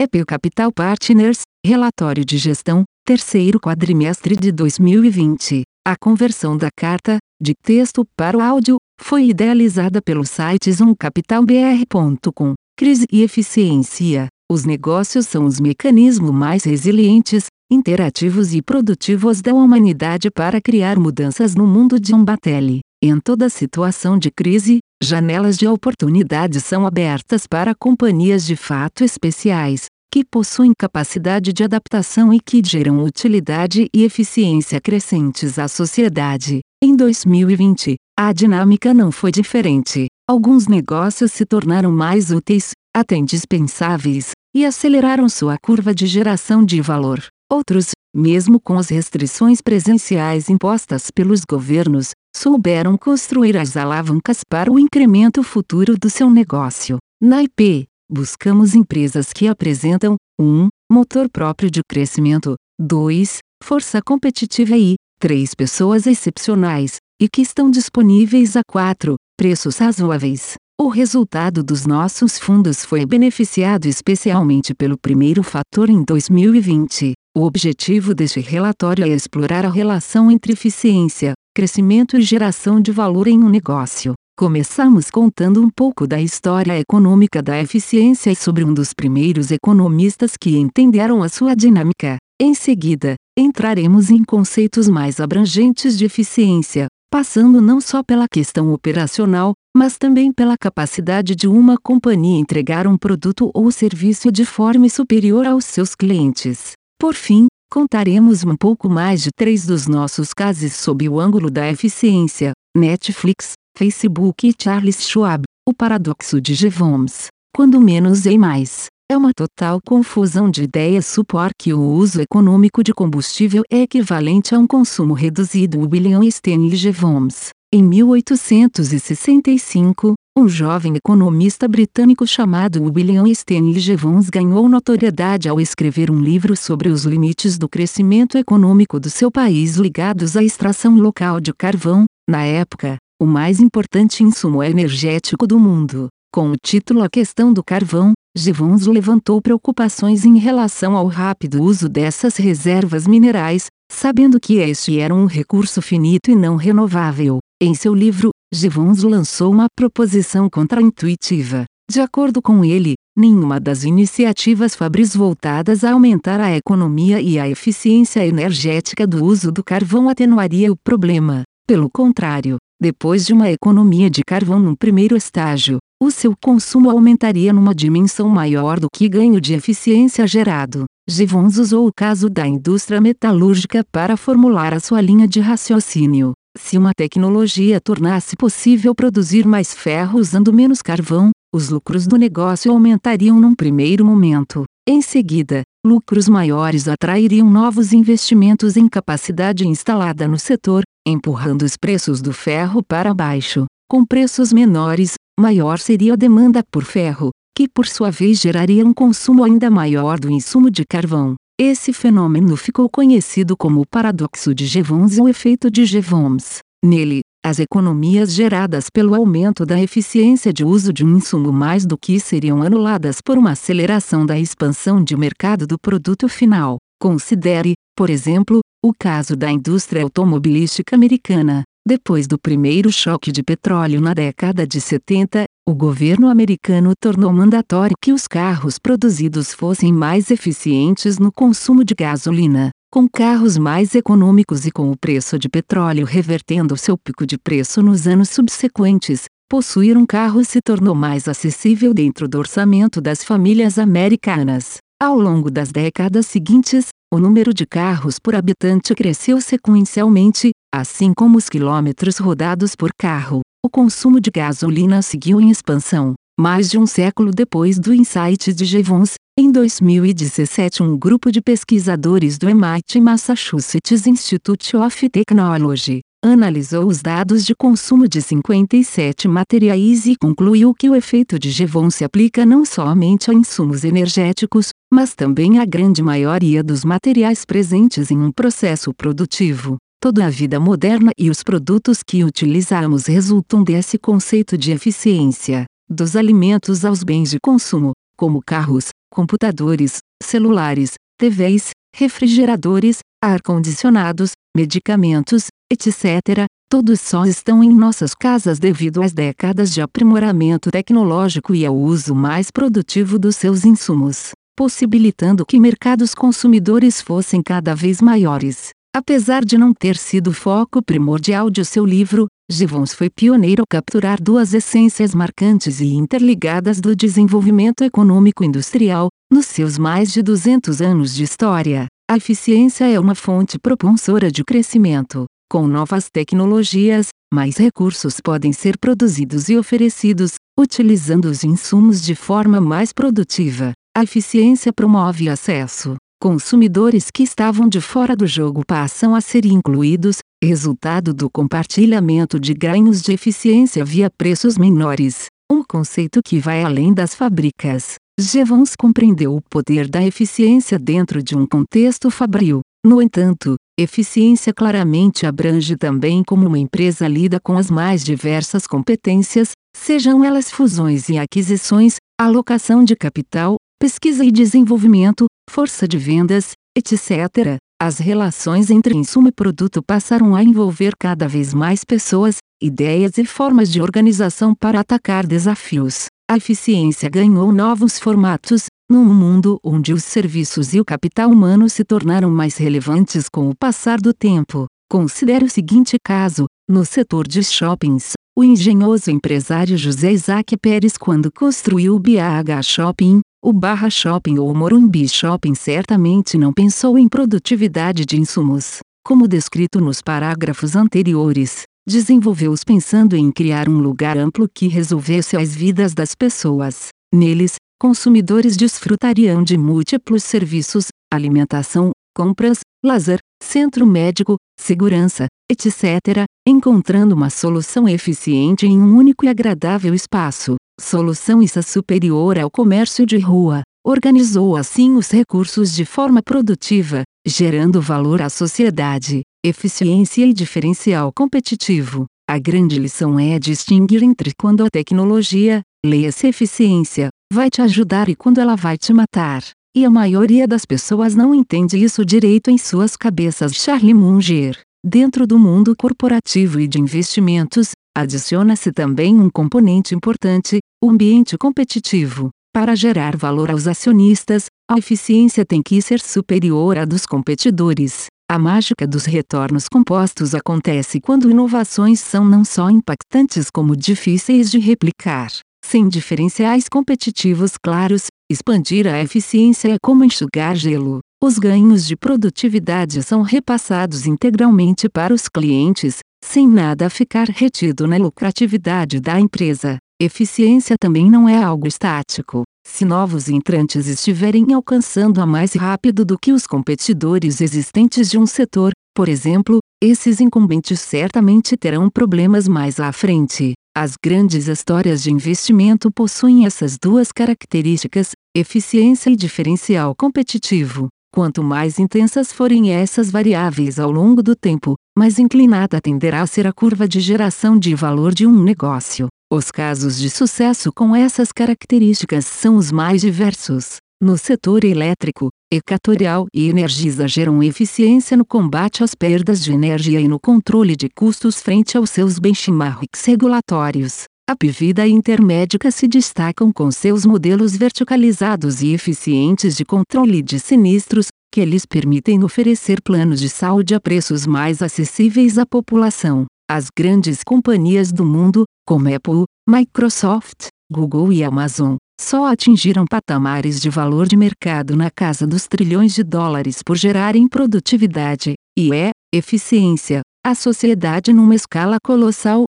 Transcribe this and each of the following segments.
EP Capital Partners, relatório de gestão, terceiro quadrimestre de 2020. A conversão da carta, de texto para o áudio, foi idealizada pelo site zoomcapitalbr.com. Crise e eficiência. Os negócios são os mecanismos mais resilientes, interativos e produtivos da humanidade para criar mudanças no mundo de Umbatelli. Em toda situação de crise, janelas de oportunidade são abertas para companhias de fato especiais, que possuem capacidade de adaptação e que geram utilidade e eficiência crescentes à sociedade. Em 2020, a dinâmica não foi diferente. Alguns negócios se tornaram mais úteis, até indispensáveis, e aceleraram sua curva de geração de valor. Outros, mesmo com as restrições presenciais impostas pelos governos, souberam construir as alavancas para o incremento futuro do seu negócio. Na IP, buscamos empresas que apresentam 1. Um, motor próprio de crescimento, 2. Força competitiva e 3. Pessoas excepcionais, e que estão disponíveis a 4. Preços razoáveis. O resultado dos nossos fundos foi beneficiado especialmente pelo primeiro fator em 2020. O objetivo deste relatório é explorar a relação entre eficiência, crescimento e geração de valor em um negócio. Começamos contando um pouco da história econômica da eficiência e sobre um dos primeiros economistas que entenderam a sua dinâmica. Em seguida, entraremos em conceitos mais abrangentes de eficiência, passando não só pela questão operacional, mas também pela capacidade de uma companhia entregar um produto ou serviço de forma superior aos seus clientes. Por fim, contaremos um pouco mais de três dos nossos casos sob o ângulo da eficiência: Netflix, Facebook e Charles Schwab, o paradoxo de Jevons. Quando menos é mais. É uma total confusão de ideias supor que o uso econômico de combustível é equivalente a um consumo reduzido. William Stanley Jevons. Em 1865, um jovem economista britânico chamado William Stanley Jevons ganhou notoriedade ao escrever um livro sobre os limites do crescimento econômico do seu país ligados à extração local de carvão. Na época, o mais importante insumo energético do mundo. Com o título A Questão do Carvão, Givons levantou preocupações em relação ao rápido uso dessas reservas minerais, sabendo que este era um recurso finito e não renovável. Em seu livro, Givons lançou uma proposição contraintuitiva. De acordo com ele, nenhuma das iniciativas Fabris voltadas a aumentar a economia e a eficiência energética do uso do carvão atenuaria o problema. Pelo contrário, depois de uma economia de carvão num primeiro estágio, o seu consumo aumentaria numa dimensão maior do que ganho de eficiência gerado. Givons usou o caso da indústria metalúrgica para formular a sua linha de raciocínio. Se uma tecnologia tornasse possível produzir mais ferro usando menos carvão, os lucros do negócio aumentariam num primeiro momento. Em seguida, lucros maiores atrairiam novos investimentos em capacidade instalada no setor, empurrando os preços do ferro para baixo. Com preços menores, maior seria a demanda por ferro, que por sua vez geraria um consumo ainda maior do insumo de carvão. Esse fenômeno ficou conhecido como o paradoxo de Jevons ou efeito de Jevons. Nele, as economias geradas pelo aumento da eficiência de uso de um insumo mais do que seriam anuladas por uma aceleração da expansão de mercado do produto final. Considere, por exemplo, o caso da indústria automobilística americana. Depois do primeiro choque de petróleo na década de 70, o governo americano tornou mandatório que os carros produzidos fossem mais eficientes no consumo de gasolina. Com carros mais econômicos e com o preço de petróleo revertendo seu pico de preço nos anos subsequentes, possuir um carro se tornou mais acessível dentro do orçamento das famílias americanas. Ao longo das décadas seguintes, o número de carros por habitante cresceu sequencialmente, assim como os quilômetros rodados por carro. O consumo de gasolina seguiu em expansão. Mais de um século depois do insight de Jevons, em 2017 um grupo de pesquisadores do MIT Massachusetts Institute of Technology analisou os dados de consumo de 57 materiais e concluiu que o efeito de Jevons se aplica não somente a insumos energéticos, mas também à grande maioria dos materiais presentes em um processo produtivo. Toda a vida moderna e os produtos que utilizamos resultam desse conceito de eficiência. Dos alimentos aos bens de consumo, como carros, computadores, celulares, TVs, refrigeradores, ar-condicionados, medicamentos, etc., todos só estão em nossas casas devido às décadas de aprimoramento tecnológico e ao uso mais produtivo dos seus insumos, possibilitando que mercados consumidores fossem cada vez maiores. Apesar de não ter sido o foco primordial de seu livro, Givons foi pioneiro ao capturar duas essências marcantes e interligadas do desenvolvimento econômico industrial, nos seus mais de 200 anos de história. A eficiência é uma fonte propulsora de crescimento. Com novas tecnologias, mais recursos podem ser produzidos e oferecidos, utilizando os insumos de forma mais produtiva. A eficiência promove acesso. Consumidores que estavam de fora do jogo passam a ser incluídos, resultado do compartilhamento de ganhos de eficiência via preços menores, um conceito que vai além das fábricas. Jevons compreendeu o poder da eficiência dentro de um contexto fabril. No entanto, eficiência claramente abrange também como uma empresa lida com as mais diversas competências, sejam elas fusões e aquisições, alocação de capital, pesquisa e desenvolvimento, força de vendas, etc. As relações entre insumo e produto passaram a envolver cada vez mais pessoas, ideias e formas de organização para atacar desafios. A eficiência ganhou novos formatos, num mundo onde os serviços e o capital humano se tornaram mais relevantes com o passar do tempo. Considere o seguinte caso: no setor de shoppings, o engenhoso empresário José Isaac Pérez, quando construiu o BH Shopping, o Barra Shopping ou o Morumbi Shopping, certamente não pensou em produtividade de insumos. Como descrito nos parágrafos anteriores, desenvolveu-os pensando em criar um lugar amplo que resolvesse as vidas das pessoas. Neles, consumidores desfrutariam de múltiplos serviços, alimentação, compras, lazer, centro médico, segurança, etc., encontrando uma solução eficiente em um único e agradável espaço. Solução ISA superior ao comércio de rua. Organizou assim os recursos de forma produtiva, gerando valor à sociedade eficiência e diferencial competitivo. A grande lição é distinguir entre quando a tecnologia, leia-se eficiência, vai te ajudar e quando ela vai te matar. E a maioria das pessoas não entende isso direito em suas cabeças. Charlie Munger. Dentro do mundo corporativo e de investimentos, adiciona-se também um componente importante, o ambiente competitivo. Para gerar valor aos acionistas, a eficiência tem que ser superior à dos competidores. A mágica dos retornos compostos acontece quando inovações são não só impactantes como difíceis de replicar. Sem diferenciais competitivos claros, expandir a eficiência é como enxugar gelo. Os ganhos de produtividade são repassados integralmente para os clientes, sem nada ficar retido na lucratividade da empresa. Eficiência também não é algo estático. Se novos entrantes estiverem alcançando a mais rápido do que os competidores existentes de um setor, por exemplo, esses incumbentes certamente terão problemas mais à frente. As grandes histórias de investimento possuem essas duas características, eficiência e diferencial competitivo. Quanto mais intensas forem essas variáveis ao longo do tempo, mais inclinada tenderá a ser a curva de geração de valor de um negócio. Os casos de sucesso com essas características são os mais diversos. No setor elétrico, Equatorial e Energisa geram eficiência no combate às perdas de energia e no controle de custos frente aos seus benchmarks regulatórios. A Pivida e Intermédica se destacam com seus modelos verticalizados e eficientes de controle de sinistros, que lhes permitem oferecer planos de saúde a preços mais acessíveis à população. As grandes companhias do mundo, como Apple, Microsoft, Google e Amazon, só atingiram patamares de valor de mercado na casa dos trilhões de dólares por gerarem produtividade, e é, eficiência, a sociedade numa escala colossal,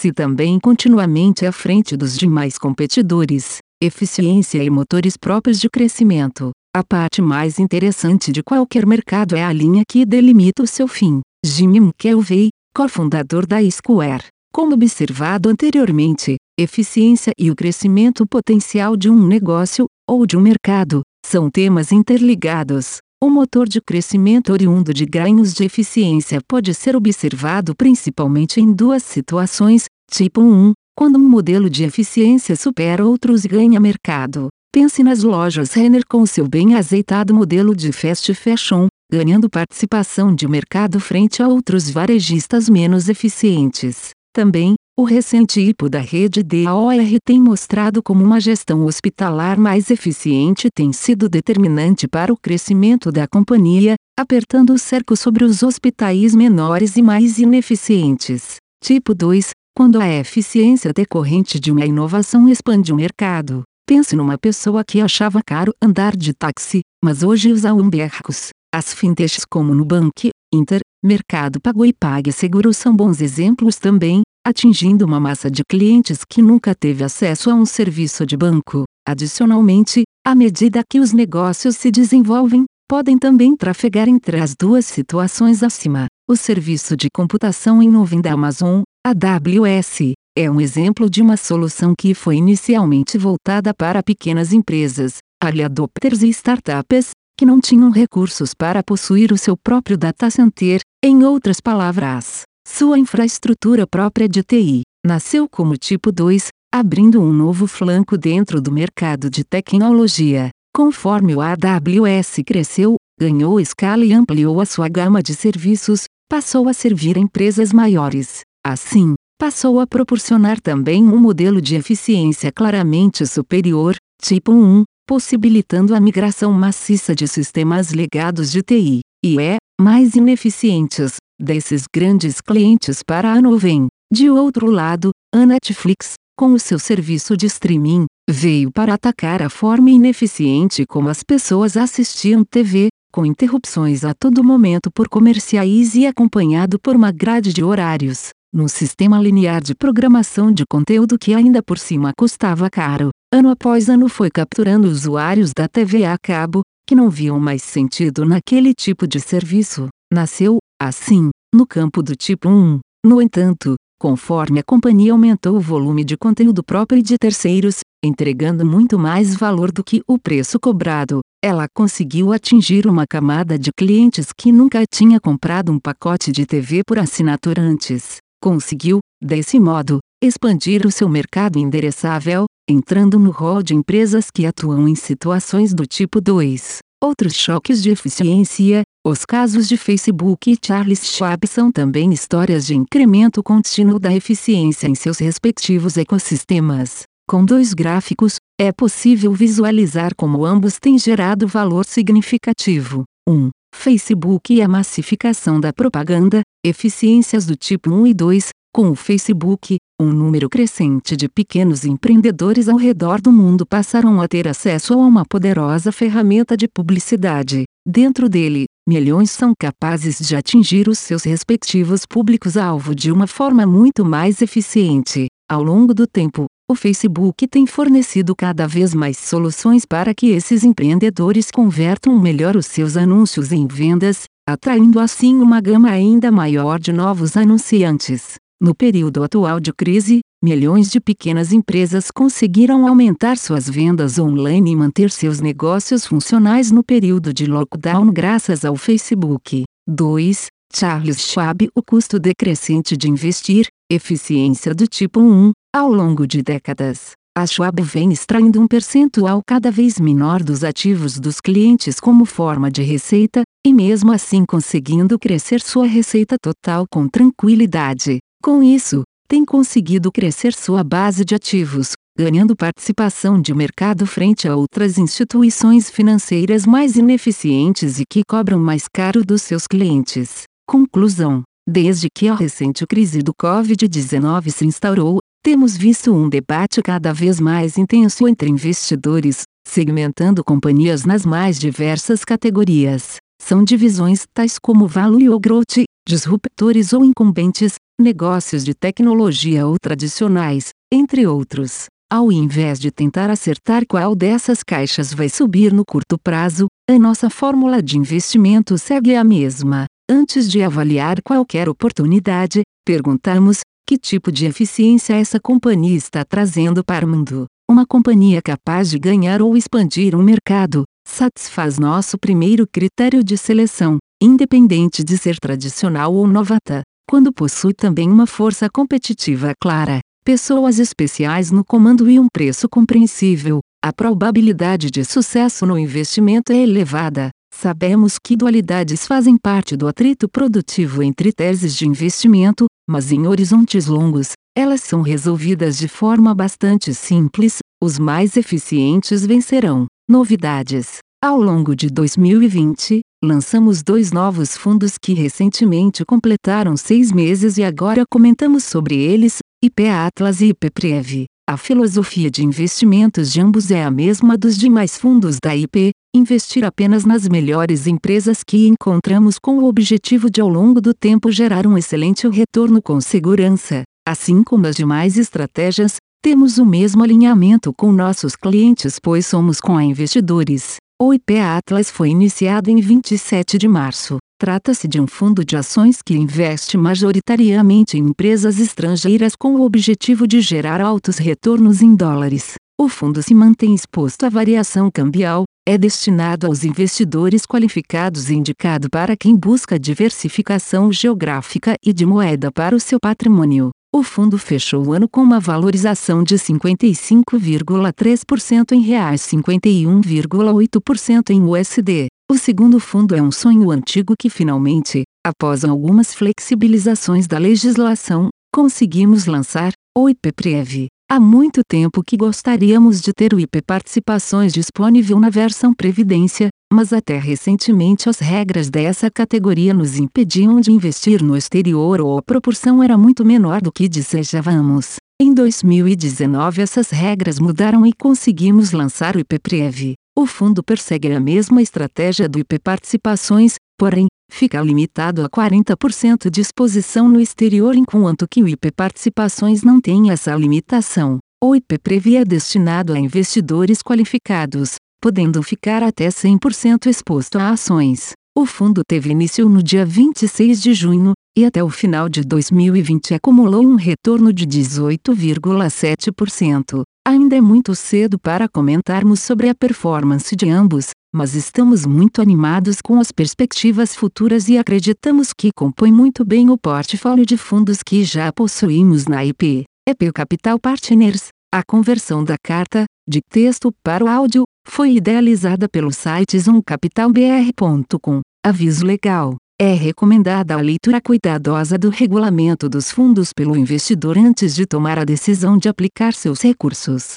mantendo-se também continuamente à frente dos demais competidores, eficiência e motores próprios de crescimento. A parte mais interessante de qualquer mercado é a linha que delimita o seu fim. Jimmy McKelvey, cofundador da Square. Como observado anteriormente, eficiência e o crescimento potencial de um negócio, ou de um mercado, são temas interligados. O motor de crescimento oriundo de ganhos de eficiência pode ser observado principalmente em duas situações. Tipo 1, Quando um modelo de eficiência supera outros e ganha mercado, pense nas lojas Renner com seu bem azeitado modelo de fast fashion, ganhando participação de mercado frente a outros varejistas menos eficientes. Também, o recente IPO da rede DAOR tem mostrado como uma gestão hospitalar mais eficiente tem sido determinante para o crescimento da companhia, apertando o cerco sobre os hospitais menores e mais ineficientes. Tipo 2 Quando a eficiência decorrente de uma inovação expande o mercado. Pense numa pessoa que achava caro andar de táxi, mas hoje usa Umbercos. As fintechs como Nubank, Inter, Mercado Pago e PagSeguro são bons exemplos também, atingindo uma massa de clientes que nunca teve acesso a um serviço de banco. Adicionalmente, à medida que os negócios se desenvolvem, podem também trafegar entre as duas situações acima. O serviço de computação em nuvem da Amazon, AWS, é um exemplo de uma solução que foi inicialmente voltada para pequenas empresas, early adopters e startups, que não tinham recursos para possuir o seu próprio data center, em outras palavras, sua infraestrutura própria de TI. Nasceu como tipo 2, abrindo um novo flanco dentro do mercado de tecnologia. Conforme o AWS cresceu, ganhou escala e ampliou a sua gama de serviços, passou a servir empresas maiores. Assim, passou a proporcionar também um modelo de eficiência claramente superior, tipo 1, possibilitando a migração maciça de sistemas legados de TI, e é, mais ineficientes, desses grandes clientes para a nuvem. De outro lado, a Netflix, com o seu serviço de streaming, veio para atacar a forma ineficiente como as pessoas assistiam TV, com interrupções a todo momento por comerciais e acompanhado por uma grade de horários, num sistema linear de programação de conteúdo que ainda por cima custava caro. Ano após ano foi capturando usuários da TV a cabo, que não viam mais sentido naquele tipo de serviço. Nasceu, assim, no campo do tipo 1. No entanto, conforme a companhia aumentou o volume de conteúdo próprio de terceiros, entregando muito mais valor do que o preço cobrado, ela conseguiu atingir uma camada de clientes que nunca tinha comprado um pacote de TV por assinatura antes. Conseguiu, desse modo, expandir o seu mercado endereçável, entrando no rol de empresas que atuam em situações do tipo 2. Outros choques de eficiência, os casos de Facebook e Charles Schwab são também histórias de incremento contínuo da eficiência em seus respectivos ecossistemas. Com dois gráficos, é possível visualizar como ambos têm gerado valor significativo. 1. Um, Facebook e a massificação da propaganda, eficiências do tipo 1 e 2, com o Facebook, um número crescente de pequenos empreendedores ao redor do mundo passaram a ter acesso a uma poderosa ferramenta de publicidade. Dentro dele, milhões são capazes de atingir os seus respectivos públicos-alvo de uma forma muito mais eficiente. Ao longo do tempo, o Facebook tem fornecido cada vez mais soluções para que esses empreendedores convertam melhor os seus anúncios em vendas, atraindo assim uma gama ainda maior de novos anunciantes. No período atual de crise, milhões de pequenas empresas conseguiram aumentar suas vendas online e manter seus negócios funcionais no período de lockdown graças ao Facebook. 2. Charles Schwab O custo decrescente de investir, eficiência do tipo 1, ao longo de décadas. A Schwab vem extraindo um percentual cada vez menor dos ativos dos clientes como forma de receita, e mesmo assim conseguindo crescer sua receita total com tranquilidade. Com isso, tem conseguido crescer sua base de ativos, ganhando participação de mercado frente a outras instituições financeiras mais ineficientes e que cobram mais caro dos seus clientes. Conclusão: Desde que a recente crise do Covid-19 se instaurou, temos visto um debate cada vez mais intenso entre investidores, segmentando companhias nas mais diversas categorias. São divisões tais como value ou growth, disruptores ou incumbentes, negócios de tecnologia ou tradicionais, entre outros. Ao invés de tentar acertar qual dessas caixas vai subir no curto prazo, a nossa fórmula de investimento segue a mesma. Antes de avaliar qualquer oportunidade, perguntamos: que tipo de eficiência essa companhia está trazendo para o mundo? Uma companhia capaz de ganhar ou expandir um mercado, satisfaz nosso primeiro critério de seleção, independente de ser tradicional ou novata quando possui também uma força competitiva clara, pessoas especiais no comando e um preço compreensível, a probabilidade de sucesso no investimento é elevada. Sabemos que dualidades fazem parte do atrito produtivo entre teses de investimento, mas em horizontes longos, elas são resolvidas de forma bastante simples, os mais eficientes vencerão. Novidades: Ao longo de 2020, lançamos dois novos fundos que recentemente completaram seis meses e agora comentamos sobre eles: IP Atlas e IP Prev. A filosofia de investimentos de ambos é a mesma dos demais fundos da IP, investir apenas nas melhores empresas que encontramos com o objetivo de ao longo do tempo gerar um excelente retorno com segurança. Assim como as demais estratégias, temos o mesmo alinhamento com nossos clientes pois somos com investidores. O IP Atlas foi iniciado em 27 de março. Trata-se de um fundo de ações que investe majoritariamente em empresas estrangeiras com o objetivo de gerar altos retornos em dólares. O fundo se mantém exposto à variação cambial, é destinado aos investidores qualificados e indicado para quem busca diversificação geográfica e de moeda para o seu patrimônio. O fundo fechou o ano com uma valorização de 55,3% em reais 51,8% em USD. O segundo fundo é um sonho antigo que finalmente, após algumas flexibilizações da legislação, conseguimos lançar, o IPPREV. Há muito tempo que gostaríamos de ter o IP Participações disponível na versão Previdência, mas até recentemente as regras dessa categoria nos impediam de investir no exterior ou a proporção era muito menor do que desejávamos. Em 2019 essas regras mudaram e conseguimos lançar o IPPREV. O fundo persegue a mesma estratégia do IP Participações, porém, fica limitado a 40% de exposição no exterior enquanto que o IP Participações não tem essa limitação. O IP Previ é destinado a investidores qualificados, podendo ficar até 100% exposto a ações. O fundo teve início no dia 26 de junho, e até o final de 2020 acumulou um retorno de 18,7%. Ainda é muito cedo para comentarmos sobre a performance de ambos, mas estamos muito animados com as perspectivas futuras e acreditamos que compõe muito bem o portfólio de fundos que já possuímos na IP. EP Capital Partners. A conversão da carta, de texto para o áudio, foi idealizada pelo site zoomcapitalbr.com. Aviso legal. É recomendada a leitura cuidadosa do regulamento dos fundos pelo investidor antes de tomar a decisão de aplicar seus recursos.